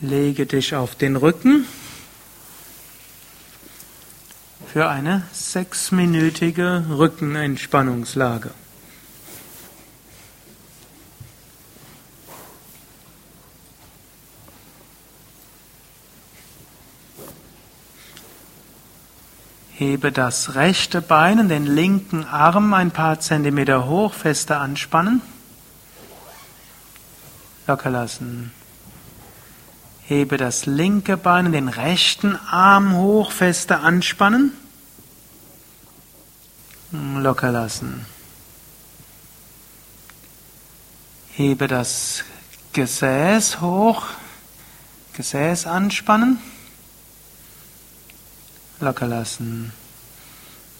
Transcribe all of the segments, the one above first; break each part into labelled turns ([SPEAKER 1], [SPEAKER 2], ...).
[SPEAKER 1] Lege dich auf den Rücken für eine sechsminütige Rückenentspannungslage. Hebe das rechte Bein und den linken Arm ein paar Zentimeter hoch, fester anspannen. Locker lassen. Hebe das linke Bein und den rechten Arm hoch, fester anspannen. Locker lassen. Hebe das Gesäß hoch, Gesäß anspannen. Locker lassen.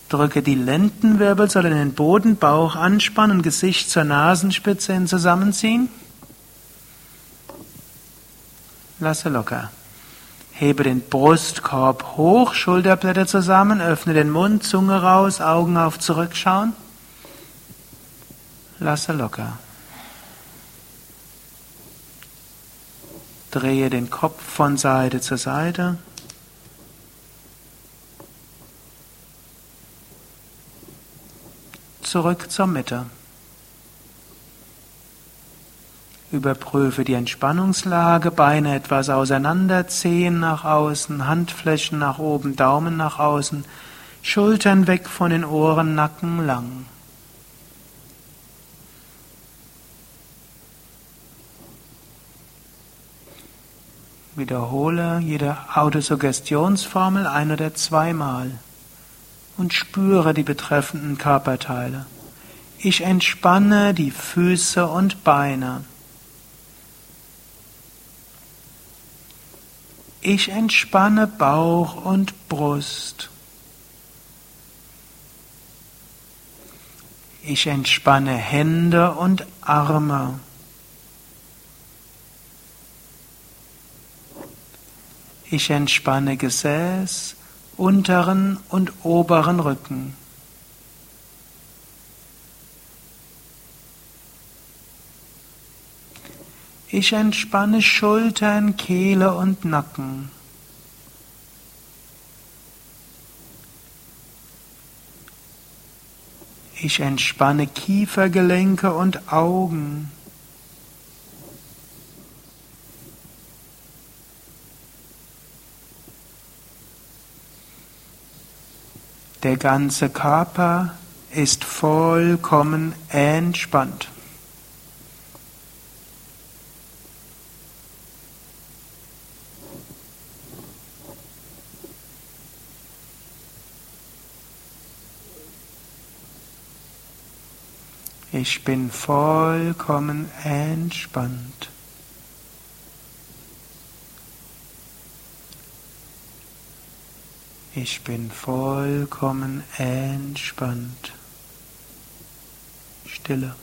[SPEAKER 1] Drücke die Lendenwirbelsäule in den Boden, Bauch anspannen, Gesicht zur Nasenspitze hin zusammenziehen. Lasse locker. Hebe den Brustkorb hoch, Schulterblätter zusammen, öffne den Mund, Zunge raus, Augen auf zurückschauen. Lasse locker. Drehe den Kopf von Seite zu Seite. zurück zur Mitte. Überprüfe die Entspannungslage, Beine etwas auseinander, Zehen nach außen, Handflächen nach oben, Daumen nach außen, Schultern weg von den Ohren, Nacken lang. Wiederhole jede Autosuggestionsformel ein oder zweimal und spüre die betreffenden Körperteile. Ich entspanne die Füße und Beine. Ich entspanne Bauch und Brust. Ich entspanne Hände und Arme. Ich entspanne Gesäß unteren und oberen Rücken. Ich entspanne Schultern, Kehle und Nacken. Ich entspanne Kiefergelenke und Augen. Der ganze Körper ist vollkommen entspannt. Ich bin vollkommen entspannt. Ich bin vollkommen entspannt. Stille.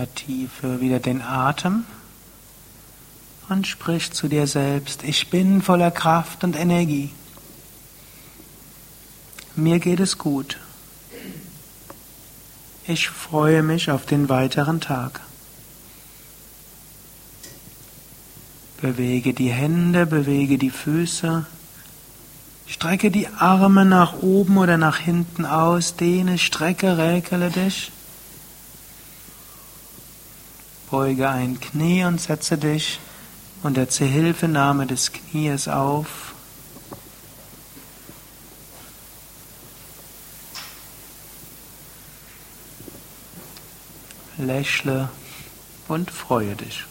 [SPEAKER 1] Vertiefe wieder den Atem und sprich zu dir selbst, ich bin voller Kraft und Energie. Mir geht es gut. Ich freue mich auf den weiteren Tag. Bewege die Hände, bewege die Füße. Strecke die Arme nach oben oder nach hinten aus, dehne, strecke, räkele dich. Beuge ein Knie und setze dich unter Zuhilfenahme des Knies auf. Lächle und freue dich.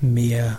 [SPEAKER 1] Mehr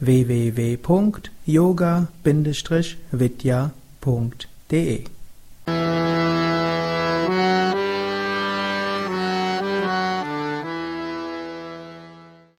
[SPEAKER 1] www.yoga-vidya.de